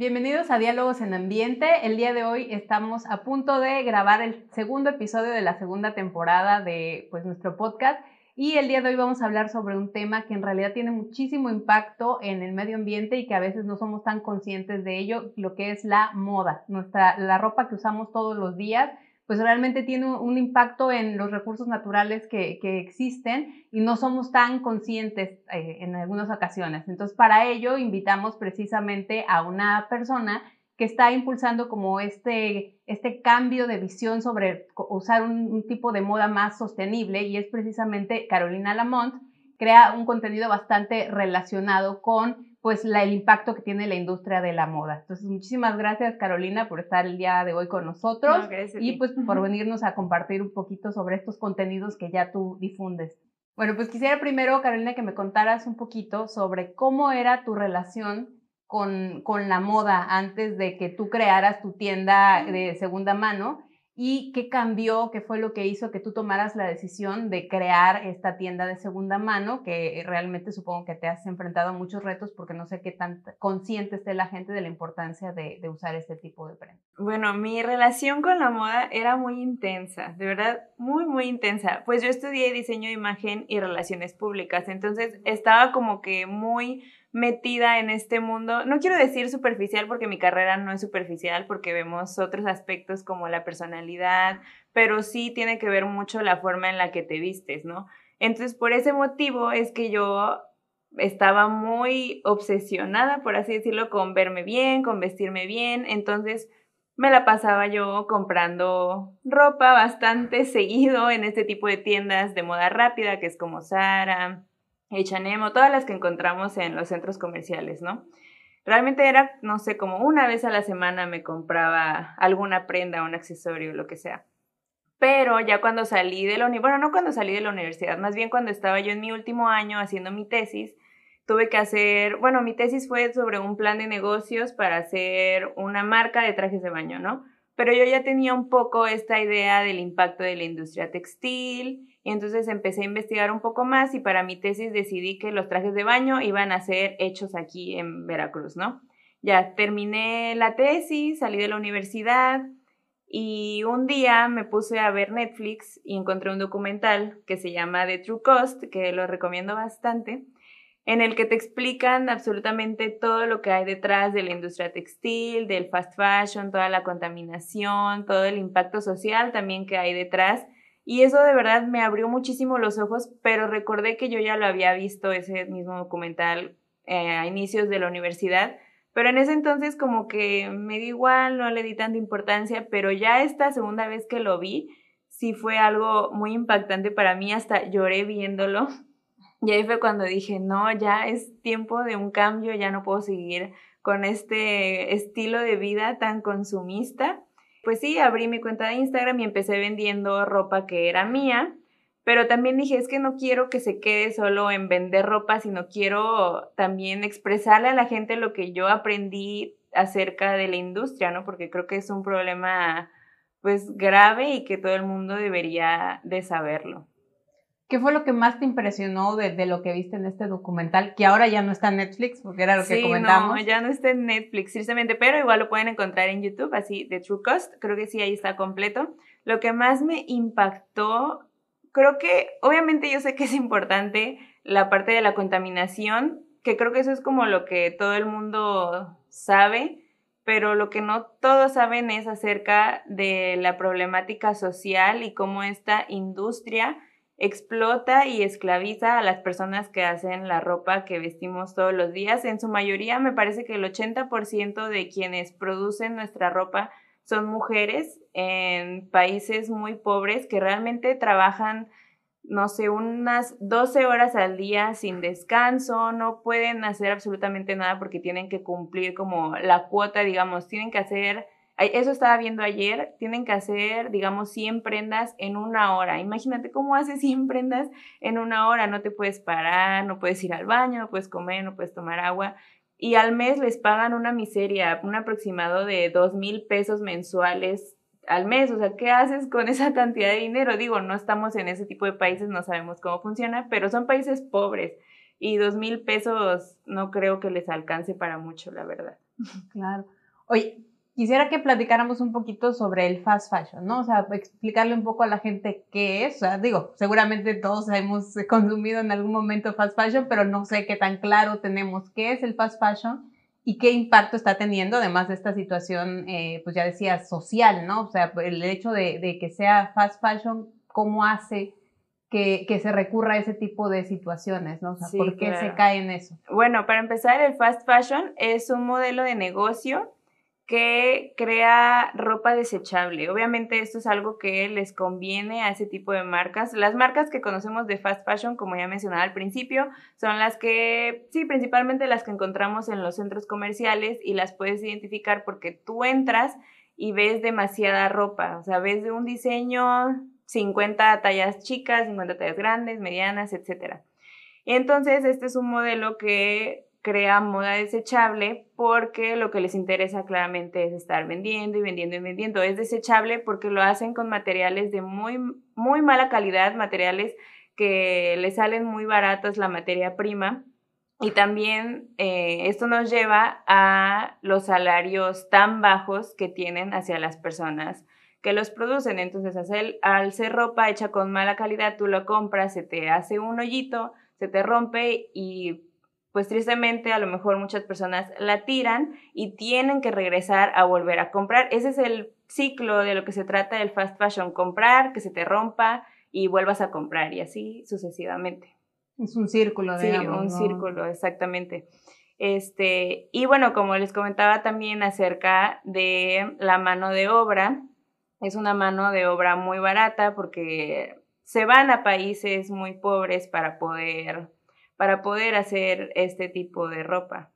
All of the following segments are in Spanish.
Bienvenidos a Diálogos en Ambiente. El día de hoy estamos a punto de grabar el segundo episodio de la segunda temporada de pues, nuestro podcast y el día de hoy vamos a hablar sobre un tema que en realidad tiene muchísimo impacto en el medio ambiente y que a veces no somos tan conscientes de ello, lo que es la moda. Nuestra, la ropa que usamos todos los días, pues realmente tiene un impacto en los recursos naturales que, existen y no somos tan conscientes eh, en algunas ocasiones. Entonces, para ello invitamos precisamente a una persona que está impulsando como este, este cambio de visión sobre usar un, tipo de moda más sostenible y es precisamente Carolina Lamont, crea un contenido bastante relacionado con pues la, el impacto que tiene la industria de la moda. Entonces, muchísimas gracias Carolina por estar el día de hoy con nosotros y pues por venirnos a compartir un poquito sobre estos contenidos que ya tú difundes. Bueno, pues quisiera primero, Carolina, que me contaras un poquito sobre cómo era tu relación con, con la moda antes de que tú crearas tu tienda de segunda mano y qué cambió, qué fue lo que hizo que tú tomaras la decisión de crear esta tienda de segunda mano, que realmente supongo que te has enfrentado a muchos retos porque no sé qué tan consciente esté la gente de la importancia de, usar este tipo de prenda. Bueno, mi relación con la moda era muy intensa, de verdad, muy, muy intensa. Pues yo estudié diseño de imagen y relaciones públicas, entonces estaba como que muy metida en este mundo. No quiero decir superficial porque mi carrera no es superficial porque vemos otros aspectos como la personalidad, pero sí tiene que ver mucho la forma en la que te vistes, ¿no? Entonces, por ese motivo es que yo estaba muy obsesionada, por así decirlo, con verme bien, con vestirme bien. Entonces, me la pasaba yo comprando ropa bastante seguido en este tipo de tiendas de moda rápida, que es como Zara, H&M o todas las que encontramos en los centros comerciales, ¿no? Realmente era, no sé, como una vez a la semana me compraba alguna prenda, un accesorio, lo que sea. Pero ya cuando salí de la universidad, bueno, no cuando salí de la universidad, más bien cuando estaba yo en mi último año haciendo mi tesis, tuve que hacer, bueno, mi tesis fue sobre un plan de negocios para hacer una marca de trajes de baño, ¿no? Pero yo ya tenía un poco esta idea del impacto de la industria textil entonces empecé a investigar un poco más y para mi tesis decidí que los trajes de baño iban a ser hechos aquí en Veracruz, ¿no? Ya terminé la tesis, salí de la universidad y un día me puse a ver Netflix y encontré un documental que se llama The True Cost, que lo recomiendo bastante, en el que te explican absolutamente todo lo que hay detrás de la industria textil, del fast fashion, toda la contaminación, todo el impacto social también que hay detrás y eso de verdad me abrió muchísimo los ojos, pero recordé que yo ya lo había visto ese mismo documental eh, a inicios de la universidad, pero en ese entonces como que me dio igual, no le di tanta importancia, pero ya esta segunda vez que lo vi, sí fue algo muy impactante para mí, hasta lloré viéndolo. Y ahí fue cuando dije, no, ya es tiempo de un cambio, ya no puedo seguir con este estilo de vida tan consumista pues sí, abrí mi cuenta de Instagram y empecé vendiendo ropa que era mía, pero también dije, es que no quiero que se quede solo en vender ropa, sino quiero también expresarle a la gente lo que yo aprendí acerca de la industria, ¿no? Porque creo que es un problema pues grave y que todo el mundo debería de saberlo. ¿Qué fue lo que más te impresionó de, lo que viste en este documental? Que ahora ya no está en Netflix, porque era lo que comentamos. No, ya no está en Netflix, tristemente, pero igual lo pueden encontrar en YouTube, así, de True Cost. Creo que sí, ahí está completo. Lo que más me impactó, creo que, obviamente yo sé que es importante la parte de la contaminación, que creo que eso es como lo que todo el mundo sabe, pero lo que no todos saben es acerca de la problemática social y cómo esta industria explota y esclaviza a las personas que hacen la ropa que vestimos todos los días. En su mayoría me parece que el 80% de quienes producen nuestra ropa son mujeres en países muy pobres que realmente trabajan no sé, unas 12 horas al día sin descanso, no pueden hacer absolutamente nada porque tienen que cumplir como la cuota, digamos, tienen que hacer, eso estaba viendo ayer, tienen que hacer, digamos, 100 prendas en una hora. Imagínate cómo haces 100 prendas en una hora, no te puedes parar, no puedes ir al baño, no puedes comer, no puedes tomar agua. Y al mes les pagan una miseria, un aproximado de 2 mil pesos mensuales al mes, o sea, ¿qué haces con esa cantidad de dinero? Digo, no estamos en ese tipo de países, no sabemos cómo funciona, pero son países pobres y dos mil pesos no creo que les alcance para mucho, la verdad. Claro. Oye, quisiera que platicáramos un poquito sobre el fast fashion, ¿no? O sea, explicarle un poco a la gente qué es. O sea, digo, seguramente todos hemos consumido en algún momento fast fashion, pero no sé qué tan claro tenemos qué es el fast fashion y qué impacto está teniendo, además de esta situación, eh, pues ya decía, social, ¿no? O sea, el hecho de, que sea fast fashion, ¿cómo hace que, se recurra a ese tipo de situaciones, ¿no? O sea, ¿por qué se cae en eso? Bueno, para empezar, el fast fashion es un modelo de negocio que crea ropa desechable. Obviamente esto es algo que les conviene a ese tipo de marcas. Las marcas que conocemos de fast fashion, como ya mencionaba al principio, son las que, sí, principalmente las que encontramos en los centros comerciales y las puedes identificar porque tú entras y ves demasiada ropa, o sea, ves de un diseño 50 tallas chicas, 50 tallas grandes, medianas, etc. Entonces, este es un modelo que crea moda desechable porque lo que les interesa claramente es estar vendiendo y vendiendo y vendiendo. Es desechable porque lo hacen con materiales de muy, muy mala calidad, materiales que les salen muy baratas la materia prima. Y también eh, esto nos lleva a los salarios tan bajos que tienen hacia las personas que los producen. Entonces, al ser ropa hecha con mala calidad, tú lo compras, se te hace un hoyito, se te rompe y pues tristemente a lo mejor muchas personas la tiran y tienen que regresar a volver a comprar. Ese es el ciclo de lo que se trata del fast fashion, comprar, que se te rompa y vuelvas a comprar y así sucesivamente. Es un círculo, Sí, un círculo, exactamente. Este, y bueno, como les comentaba también acerca de la mano de obra, es una mano de obra muy barata porque se van a países muy pobres para poder para poder hacer este tipo de ropa.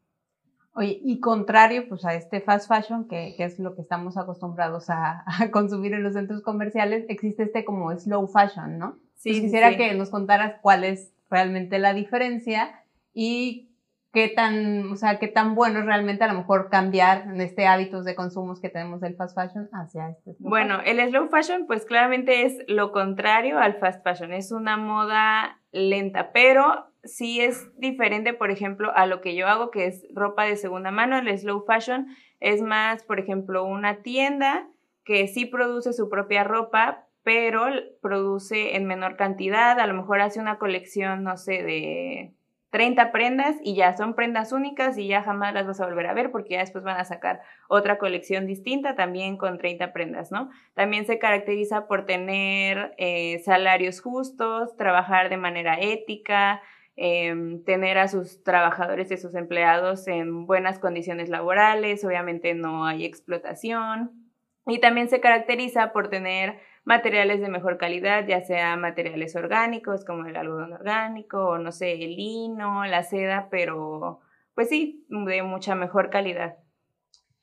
Oye, y contrario pues a este fast fashion, que, es lo que estamos acostumbrados a, consumir en los centros comerciales, existe este como slow fashion, ¿no? Sí. quisiera que nos contaras cuál es realmente la diferencia y qué tan, o sea, qué tan bueno es realmente a lo mejor cambiar en este hábitos de consumos que tenemos del fast fashion hacia este Bueno, el slow fashion pues claramente es lo contrario al fast fashion, es una moda lenta, pero sí es diferente, por ejemplo, a lo que yo hago, que es ropa de segunda mano. El slow fashion es más, por ejemplo, una tienda que sí produce su propia ropa, pero produce en menor cantidad. A lo mejor hace una colección, no sé, de 30 prendas y ya son prendas únicas y ya jamás las vas a volver a ver porque ya después van a sacar otra colección distinta también con 30 prendas, ¿no? También se caracteriza por tener eh, salarios justos, trabajar de manera ética, em, tener a sus trabajadores y a sus empleados en buenas condiciones laborales, obviamente no hay explotación y también se caracteriza por tener materiales de mejor calidad, ya sea materiales orgánicos como el algodón orgánico o no sé, el lino, la seda, pero pues sí, de mucha mejor calidad.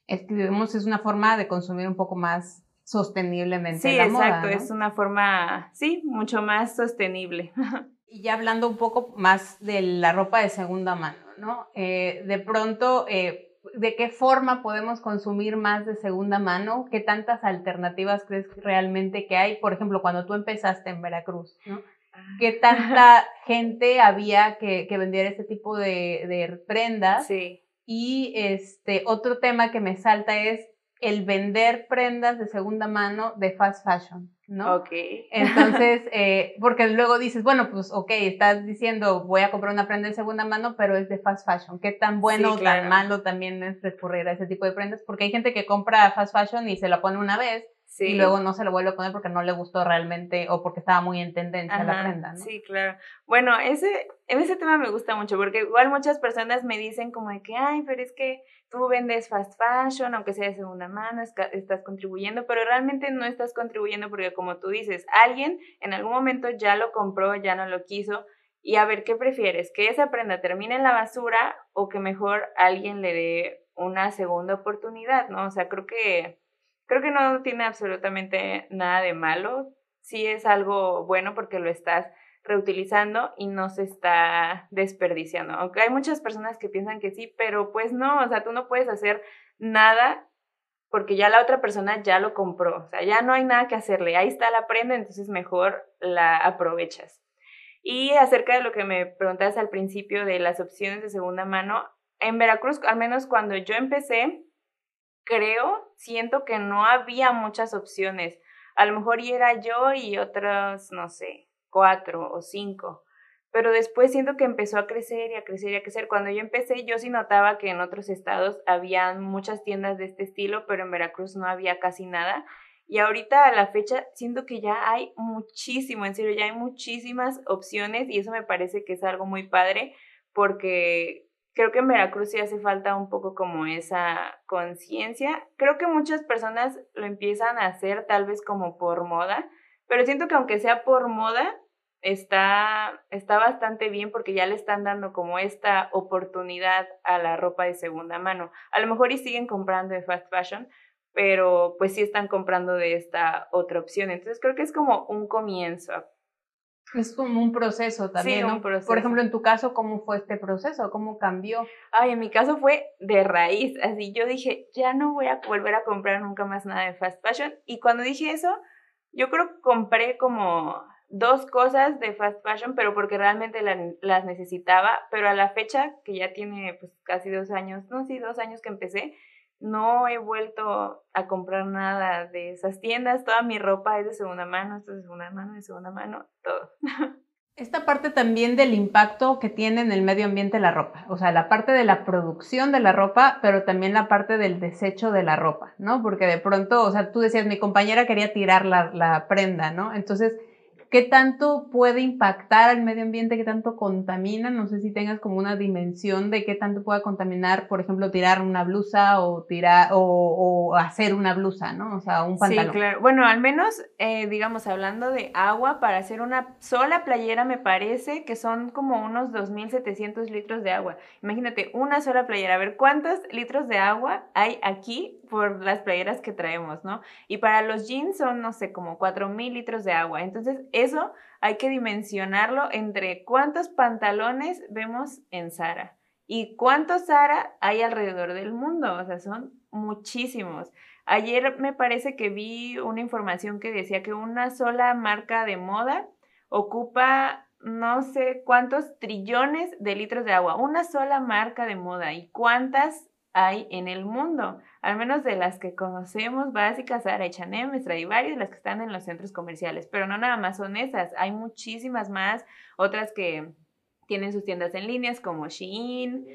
Es que digamos es una forma de consumir un poco más sosteniblemente. Sí, exacto, es una forma, sí, mucho más sostenible. Y ya hablando un poco más de la ropa de segunda mano, ¿no? Eh, de pronto, eh, de qué forma podemos consumir más de segunda mano, qué tantas alternativas crees realmente que hay, por ejemplo, cuando tú empezaste en Veracruz, ¿no? Ah. ¿Qué tanta gente había que, que vendiera este tipo de, de prendas? Sí. Y este otro tema que me salta es el vender prendas de segunda mano de fast fashion, ¿no? Ok. Entonces, eh, porque luego dices, bueno, pues ok, estás diciendo voy a comprar una prenda de segunda mano, pero es de fast fashion. ¿Qué tan bueno o tan malo también es recurrir a ese tipo de prendas? Porque hay gente que compra fast fashion y se la pone una vez y luego no se lo vuelve a poner porque no le gustó realmente o porque estaba muy en tendencia la prenda, ¿no? Sí, claro. Bueno, ese, ese tema me gusta mucho porque igual muchas personas me dicen como de que, ay, pero es que tú vendes fast fashion, aunque sea de segunda mano, estás contribuyendo, pero realmente no estás contribuyendo porque como tú dices, alguien en algún momento ya lo compró, ya no lo quiso. Y a ver, ¿qué prefieres? ¿Que esa prenda termine en la basura o que mejor alguien le dé una segunda oportunidad, ¿no? O sea, creo que creo que no tiene absolutamente nada de malo. Sí es algo bueno porque lo estás reutilizando y no se está desperdiciando. Aunque hay muchas personas que piensan que sí, pero pues no, o sea, tú no puedes hacer nada porque ya la otra persona ya lo compró, o sea, ya no hay nada que hacerle, ahí está la prenda, entonces mejor la aprovechas. Y acerca de lo que me preguntabas al principio de las opciones de segunda mano, en Veracruz, al menos cuando yo empecé, creo, siento que no había muchas opciones. A lo mejor y era yo y otras, no sé, cuatro o cinco. Pero después siento que empezó a crecer y a crecer y a crecer. Cuando yo empecé, yo sí notaba que en otros estados había muchas tiendas de este estilo, pero en Veracruz no había casi nada. Y ahorita a la fecha siento que ya hay muchísimo, en serio, ya hay muchísimas opciones y eso me parece que es algo muy padre porque creo que en Veracruz sí hace falta un poco como esa conciencia. Creo que muchas personas lo empiezan a hacer tal vez como por moda, pero siento que aunque sea por moda, está, está bastante bien porque ya le están dando como esta oportunidad a la ropa de segunda mano. A lo mejor y siguen comprando de fast fashion, pero pues sí están comprando de esta otra opción. Entonces creo que es como un comienzo. Es como un proceso también, ¿no? Por ejemplo, en tu caso, ¿cómo fue este proceso? ¿Cómo cambió? Ay, en mi caso fue de raíz. Así yo dije, ya no voy a volver a comprar nunca más nada de fast fashion. Y cuando dije eso, yo creo que compré como dos cosas de fast fashion, pero porque realmente las necesitaba. Pero a la fecha, que ya tiene pues casi dos años, no, sí, dos años que empecé, no he vuelto a comprar nada de esas tiendas. Toda mi ropa es de segunda mano, esto es de segunda mano, de segunda mano, todo. Esta parte también del impacto que tiene en el medio ambiente la ropa, o sea, la parte de la producción de la ropa, pero también la parte del desecho de la ropa, ¿no? Porque de pronto, o sea, tú decías, mi compañera quería tirar la, la prenda, ¿no? Entonces, ¿Qué tanto puede impactar al medio ambiente? ¿Qué tanto contamina? No sé si tengas como una dimensión de qué tanto puede contaminar, por ejemplo, tirar una blusa o tirar o, hacer una blusa, ¿no? O sea, un pantalón. Sí, claro. Bueno, al menos, eh, digamos, hablando de agua, para hacer una sola playera me parece que son como unos 2.700 litros de agua. Imagínate, una sola playera. A ver, ¿cuántos litros de agua hay aquí por las playeras que traemos, ¿no? Y para los jeans son, no sé, como 4.000 litros de agua. Entonces, eso hay que dimensionarlo entre cuántos pantalones vemos en Sara y cuántos Sara hay alrededor del mundo. O sea, son muchísimos. Ayer me parece que vi una información que decía que una sola marca de moda ocupa no sé cuántos trillones de litros de agua. Una sola marca de moda. ¿Y cuántas hay en el mundo, al menos de las que conocemos básicas, Zara, H&M, Stradivarius, las que están en los centros comerciales, pero no nada más son esas, hay muchísimas más, otras que tienen sus tiendas en líneas como Shein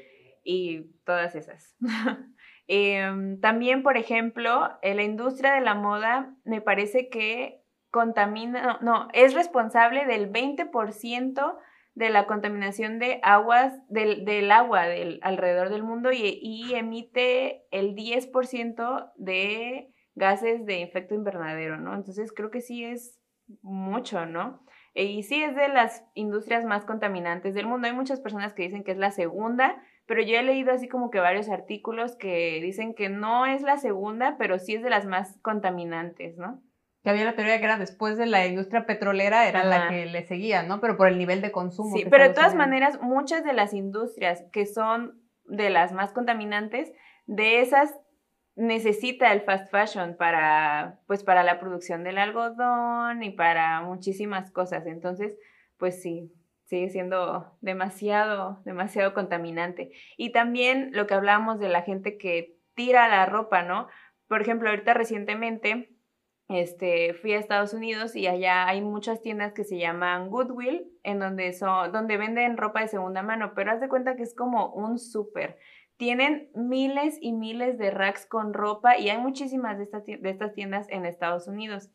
y todas esas. Em, también, por ejemplo, en la industria de la moda me parece que contamina, no es responsable del 20% de la contaminación de aguas, del, del agua del, alrededor del mundo y, emite el 10% de gases de efecto invernadero, ¿no? Entonces creo que sí es mucho, ¿no? Y sí es de las industrias más contaminantes del mundo. Hay muchas personas que dicen que es la segunda, pero yo he leído así como que varios artículos que dicen que no es la segunda, pero sí es de las más contaminantes, ¿no? Que había la teoría que era después de la industria petrolera era la que le seguía, ¿no? Pero por el nivel de consumo. Sí, pero de todas maneras, muchas de las industrias que son de las más contaminantes, de esas necesita el fast fashion para, pues, para la producción del algodón y para muchísimas cosas. Entonces, pues sí, sigue siendo demasiado, demasiado contaminante. Y también lo que hablábamos de la gente que tira la ropa, ¿no? Por ejemplo, ahorita recientemente este, fui a Estados Unidos y allá hay muchas tiendas que se llaman Goodwill, en donde, son, donde venden ropa de segunda mano, pero haz de cuenta que es como un súper. tienen miles y miles de racks con ropa y hay muchísimas de, de estas tiendas en Estados Unidos.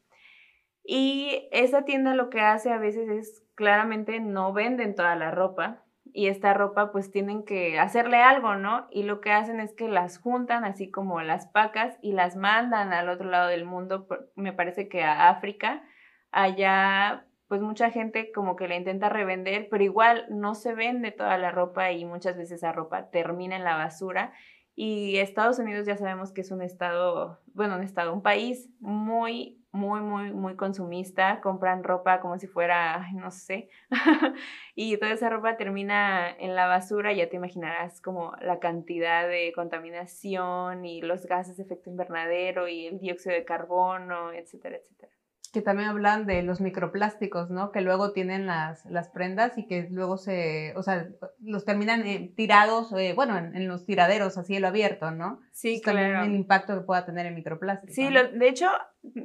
Y esa tienda lo que hace a veces es claramente no venden toda la ropa y esta ropa pues tienen que hacerle algo, ¿no? Y lo que hacen es que las juntan así como las pacas y las mandan al otro lado del mundo, me parece que a África. Allá pues mucha gente como que la intenta revender, pero igual no se vende toda la ropa y muchas veces esa ropa termina en la basura. Y Estados Unidos ya sabemos que es un estado, bueno, un estado, un país muy muy, muy, muy consumista, compran ropa como si fuera, no sé, y toda esa ropa termina en la basura, ya te imaginarás como la cantidad de contaminación y los gases de efecto invernadero y el dióxido de carbono, etcétera, etcétera que también hablan de los microplásticos, ¿no? Que luego tienen las, las prendas y que luego se, o sea, los terminan eh, tirados, eh, bueno, en, los tiraderos a cielo abierto, ¿no? Sí, claro. el impacto que pueda tener el microplástico. Sí, de hecho,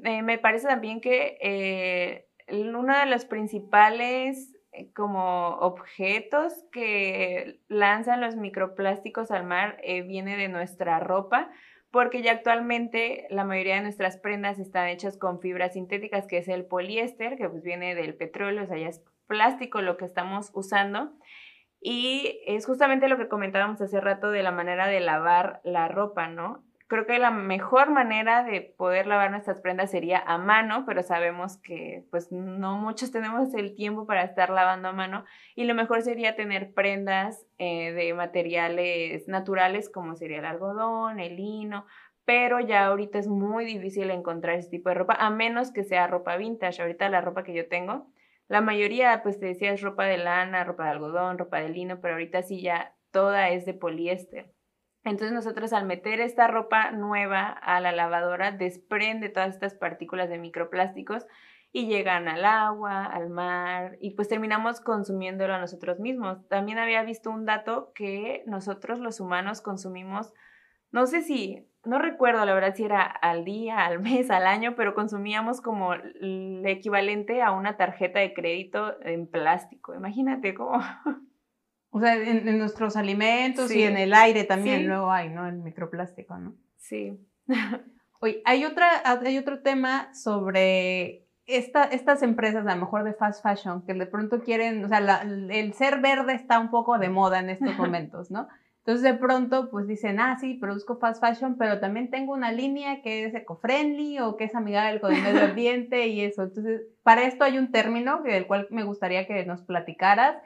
eh, me parece también que uno de los principales como objetos que lanzan los microplásticos al mar viene de nuestra ropa porque ya actualmente la mayoría de nuestras prendas están hechas con fibras sintéticas, que es el poliéster, que pues viene del petróleo, o sea, ya es plástico lo que estamos usando. Y es justamente lo que comentábamos hace rato de la manera de lavar la ropa, ¿no? Creo que la mejor manera de poder lavar nuestras prendas sería a mano, pero sabemos que pues no muchos tenemos el tiempo para estar lavando a mano y lo mejor sería tener prendas eh, de materiales naturales como sería el algodón, el lino, pero ya ahorita es muy difícil encontrar ese tipo de ropa, a menos que sea ropa vintage. Ahorita la ropa que yo tengo, la mayoría, pues te decía, es ropa de lana, ropa de algodón, ropa de lino, pero ahorita sí ya toda es de poliéster. Entonces nosotros al meter esta ropa nueva a la lavadora desprende todas estas partículas de microplásticos y llegan al agua, al mar y pues terminamos consumiéndolo a nosotros mismos. También había visto un dato que nosotros los humanos consumimos, no sé si, no recuerdo la verdad si era al día, al mes, al año, pero consumíamos como el equivalente a una tarjeta de crédito en plástico. Imagínate cómo... O sea, en, nuestros alimentos y en el aire también luego hay, ¿no? El microplástico, ¿no? Sí. Oye, hay, otra, hay otro tema sobre esta, estas empresas, a lo mejor de fast fashion, que de pronto quieren, o sea, el ser verde está un poco de moda en estos momentos, ¿no? Entonces de pronto pues dicen, ah, sí, produzco fast fashion, pero también tengo una línea que es eco-friendly o que es amigable con el medio ambiente y eso. Entonces, para esto hay un término del cual me gustaría que nos platicaras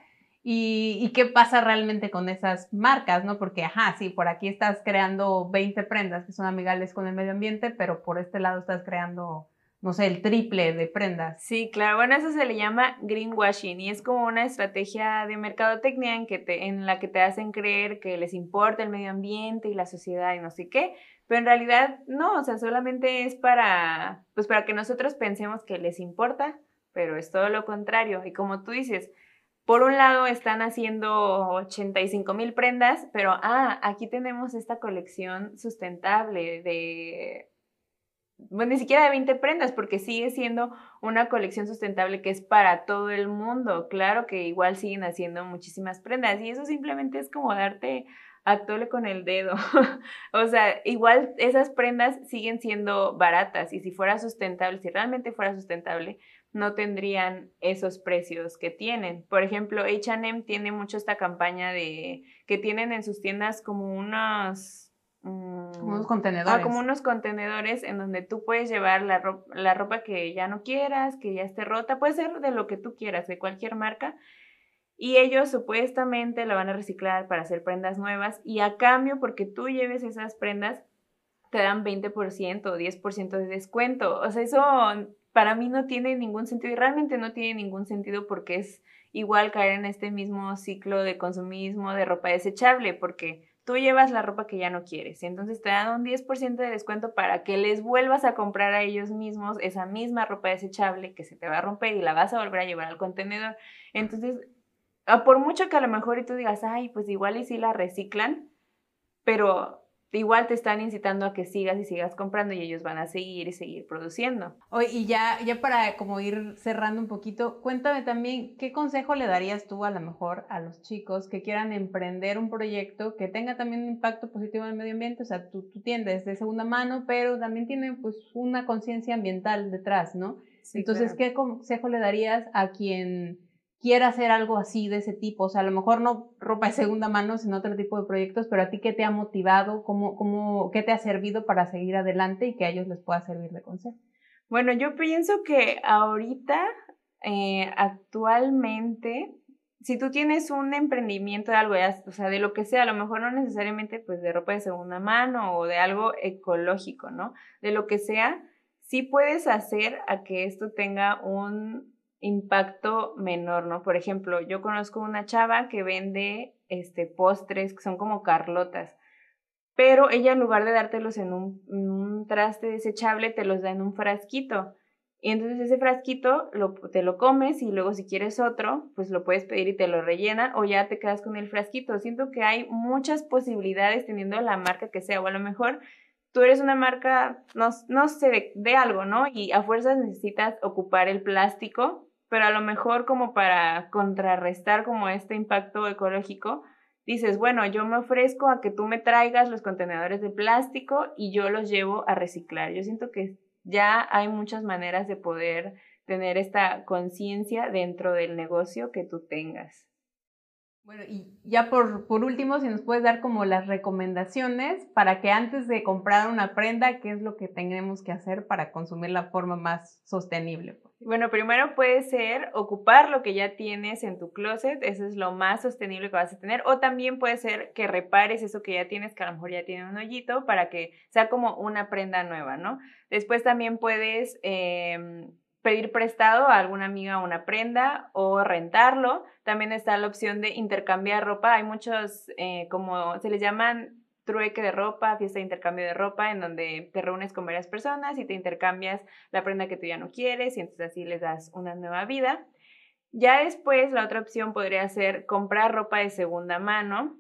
y, qué pasa realmente con esas marcas, ¿no? Porque, ajá, sí, por aquí estás creando 20 prendas que son amigables con el medio ambiente, pero por este lado estás creando, no sé, el triple de prendas. Sí, claro, bueno, eso se le llama greenwashing y es como una estrategia de mercadotecnia en, que te, en la que te hacen creer que les importa el medio ambiente y la sociedad y no sé qué, pero en realidad no, o sea, solamente es para, pues para que nosotros pensemos que les importa, pero es todo lo contrario. Y como tú dices, por un lado están haciendo 85 mil prendas, pero ah, aquí tenemos esta colección sustentable de, bueno, ni siquiera de 20 prendas, porque sigue siendo una colección sustentable que es para todo el mundo. Claro que igual siguen haciendo muchísimas prendas y eso simplemente es como darte a tole con el dedo. o sea, igual esas prendas siguen siendo baratas y si fuera sustentable, si realmente fuera sustentable, no tendrían esos precios que tienen. Por ejemplo, HM tiene mucho esta campaña de que tienen en sus tiendas como unos... Mm, unos contenedores. Ah, como unos contenedores en donde tú puedes llevar la ropa, la ropa que ya no quieras, que ya esté rota, puede ser de lo que tú quieras, de cualquier marca. Y ellos supuestamente la van a reciclar para hacer prendas nuevas y a cambio, porque tú lleves esas prendas, te dan 20% o 10% de descuento. O sea, eso para mí no tiene ningún sentido y realmente no tiene ningún sentido porque es igual caer en este mismo ciclo de consumismo de ropa desechable porque tú llevas la ropa que ya no quieres y entonces te dan un 10% de descuento para que les vuelvas a comprar a ellos mismos esa misma ropa desechable que se te va a romper y la vas a volver a llevar al contenedor. Entonces, por mucho que a lo mejor y tú digas, ay, pues igual y si la reciclan, pero igual te están incitando a que sigas y sigas comprando y ellos van a seguir y seguir produciendo. Oye, y ya, ya para como ir cerrando un poquito, cuéntame también, ¿qué consejo le darías tú a lo mejor a los chicos que quieran emprender un proyecto que tenga también un impacto positivo en el medio ambiente? O sea, tu, tu tienda es de segunda mano, pero también tiene pues una conciencia ambiental detrás, ¿no? Entonces, ¿qué consejo le darías a quien quiera hacer algo así de ese tipo? O sea, a lo mejor no ropa de segunda mano, sino otro tipo de proyectos, pero a ti, ¿qué te ha motivado? ¿Cómo, cómo, ¿Qué te ha servido para seguir adelante y que a ellos les pueda servir de consejo? Bueno, yo pienso que ahorita, eh, actualmente, si tú tienes un emprendimiento de algo, o sea, de lo que sea, a lo mejor no necesariamente pues de ropa de segunda mano o de algo ecológico, ¿no? De lo que sea, sí puedes hacer a que esto tenga un impacto menor, ¿no? Por ejemplo, yo conozco una chava que vende este postres que son como carlotas, pero ella en lugar de dártelos en un, un traste desechable, te los da en un frasquito. Y entonces ese frasquito lo, te lo comes y luego si quieres otro, pues lo puedes pedir y te lo rellenan o ya te quedas con el frasquito. Siento que hay muchas posibilidades teniendo la marca que sea o a lo mejor tú eres una marca, no, no sé, de, algo, ¿no? Y a fuerzas necesitas ocupar el plástico, pero a lo mejor como para contrarrestar como este impacto ecológico, dices, bueno, yo me ofrezco a que tú me traigas los contenedores de plástico y yo los llevo a reciclar. Yo siento que ya hay muchas maneras de poder tener esta conciencia dentro del negocio que tú tengas. Bueno, y ya por, por último, si nos puedes dar como las recomendaciones para que antes de comprar una prenda, ¿qué es lo que tenemos que hacer para consumir la forma más sostenible? Bueno, primero puede ser ocupar lo que ya tienes en tu closet, eso es lo más sostenible que vas a tener, o también puede ser que repares eso que ya tienes, que a lo mejor ya tiene un hoyito, para que sea como una prenda nueva, ¿no? Después también puedes... Eh, pedir prestado a alguna amiga una prenda o rentarlo. También está la opción de intercambiar ropa. Hay muchos, eh, como se les llaman trueque de ropa, fiesta de intercambio de ropa, en donde te reúnes con varias personas y te intercambias la prenda que tú ya no quieres y entonces así les das una nueva vida. Ya después la otra opción podría ser comprar ropa de segunda mano.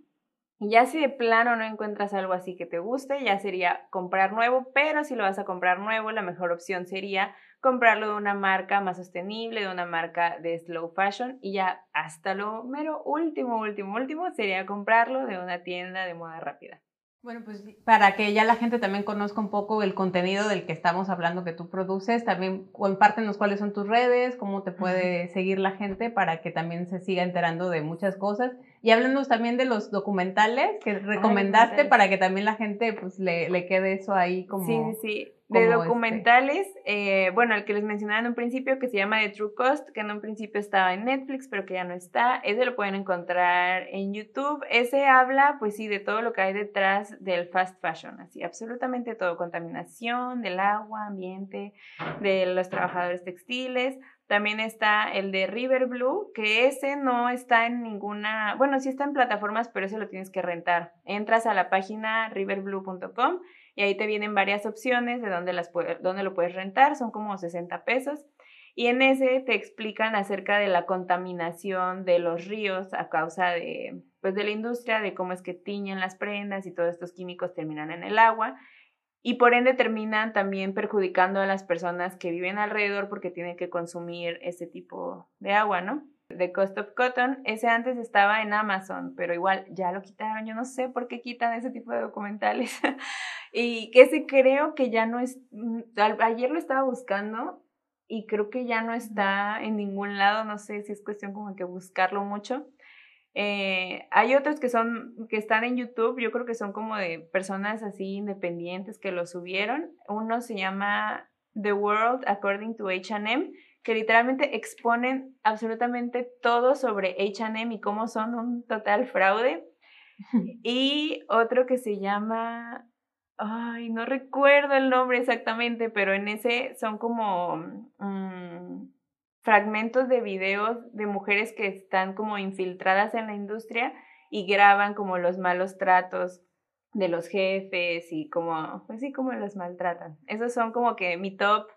Ya si de plano no encuentras algo así que te guste, ya sería comprar nuevo, pero si lo vas a comprar nuevo, la mejor opción sería comprarlo de una marca más sostenible, de una marca de slow fashion y ya hasta lo mero último, último, último sería comprarlo de una tienda de moda rápida. Bueno, pues para que ya la gente también conozca un poco el contenido del que estamos hablando que tú produces, también compártenos cuáles son tus redes, cómo te puede seguir la gente para que también se siga enterando de muchas cosas. Y háblanos también de los documentales que recomendaste para que también la gente pues le, le quede eso ahí como... Sí, sí, sí. De este. documentales, eh, bueno, el que les mencionaba en un principio, que se llama The True Cost, que en un principio estaba en Netflix, pero que ya no está, ese lo pueden encontrar en YouTube. Ese habla, pues sí, de todo lo que hay detrás del fast fashion, así, absolutamente todo, contaminación del agua, ambiente, de los trabajadores textiles. También está el de River Blue, que ese no está en ninguna, bueno, sí está en plataformas, pero ese lo tienes que rentar. Entras a la página riverblue.com y ahí te vienen varias opciones de dónde, las lo puedes rentar, son como 60 pesos. Y en ese te explican acerca de la contaminación de los ríos a causa de, pues, de la industria, de cómo es que tiñen las prendas y todos estos químicos terminan en el agua y por ende terminan también perjudicando a las personas que viven alrededor porque tienen que consumir ese tipo de agua, ¿no? The Cost of Cotton, ese antes estaba en Amazon, pero igual ya lo quitaron, yo no sé por qué quitan ese tipo de documentales. y que ese creo que ya no es, mm, ayer lo estaba buscando y creo que ya no está en ningún lado, no sé si es cuestión como que buscarlo mucho. Eh, hay otros que son, que están en YouTube, yo creo que son como de personas así independientes que lo subieron. Uno se llama The World According to HM, que literalmente exponen absolutamente todo sobre HM y cómo son un total fraude. y otro que se llama, ay, no recuerdo el nombre exactamente, pero en ese son como... Mm, fragmentos de videos de mujeres que están como infiltradas en la industria y graban como los malos tratos de los jefes y como, pues sí, como los maltratan. Esos son como que mi top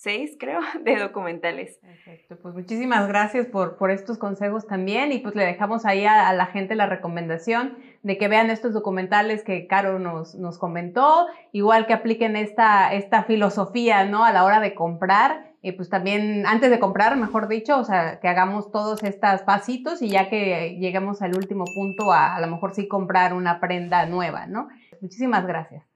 seis, creo, de documentales. Perfecto, pues muchísimas gracias por, por estos consejos también y pues le dejamos ahí a, la gente la recomendación de que vean estos documentales que Caro nos, nos comentó, igual que apliquen esta, esta filosofía, ¿no? A la hora de comprar y pues también antes de comprar, mejor dicho, o sea, que hagamos todos estos pasitos y ya que lleguemos al último punto a a lo mejor sí comprar una prenda nueva, ¿no? Muchísimas gracias.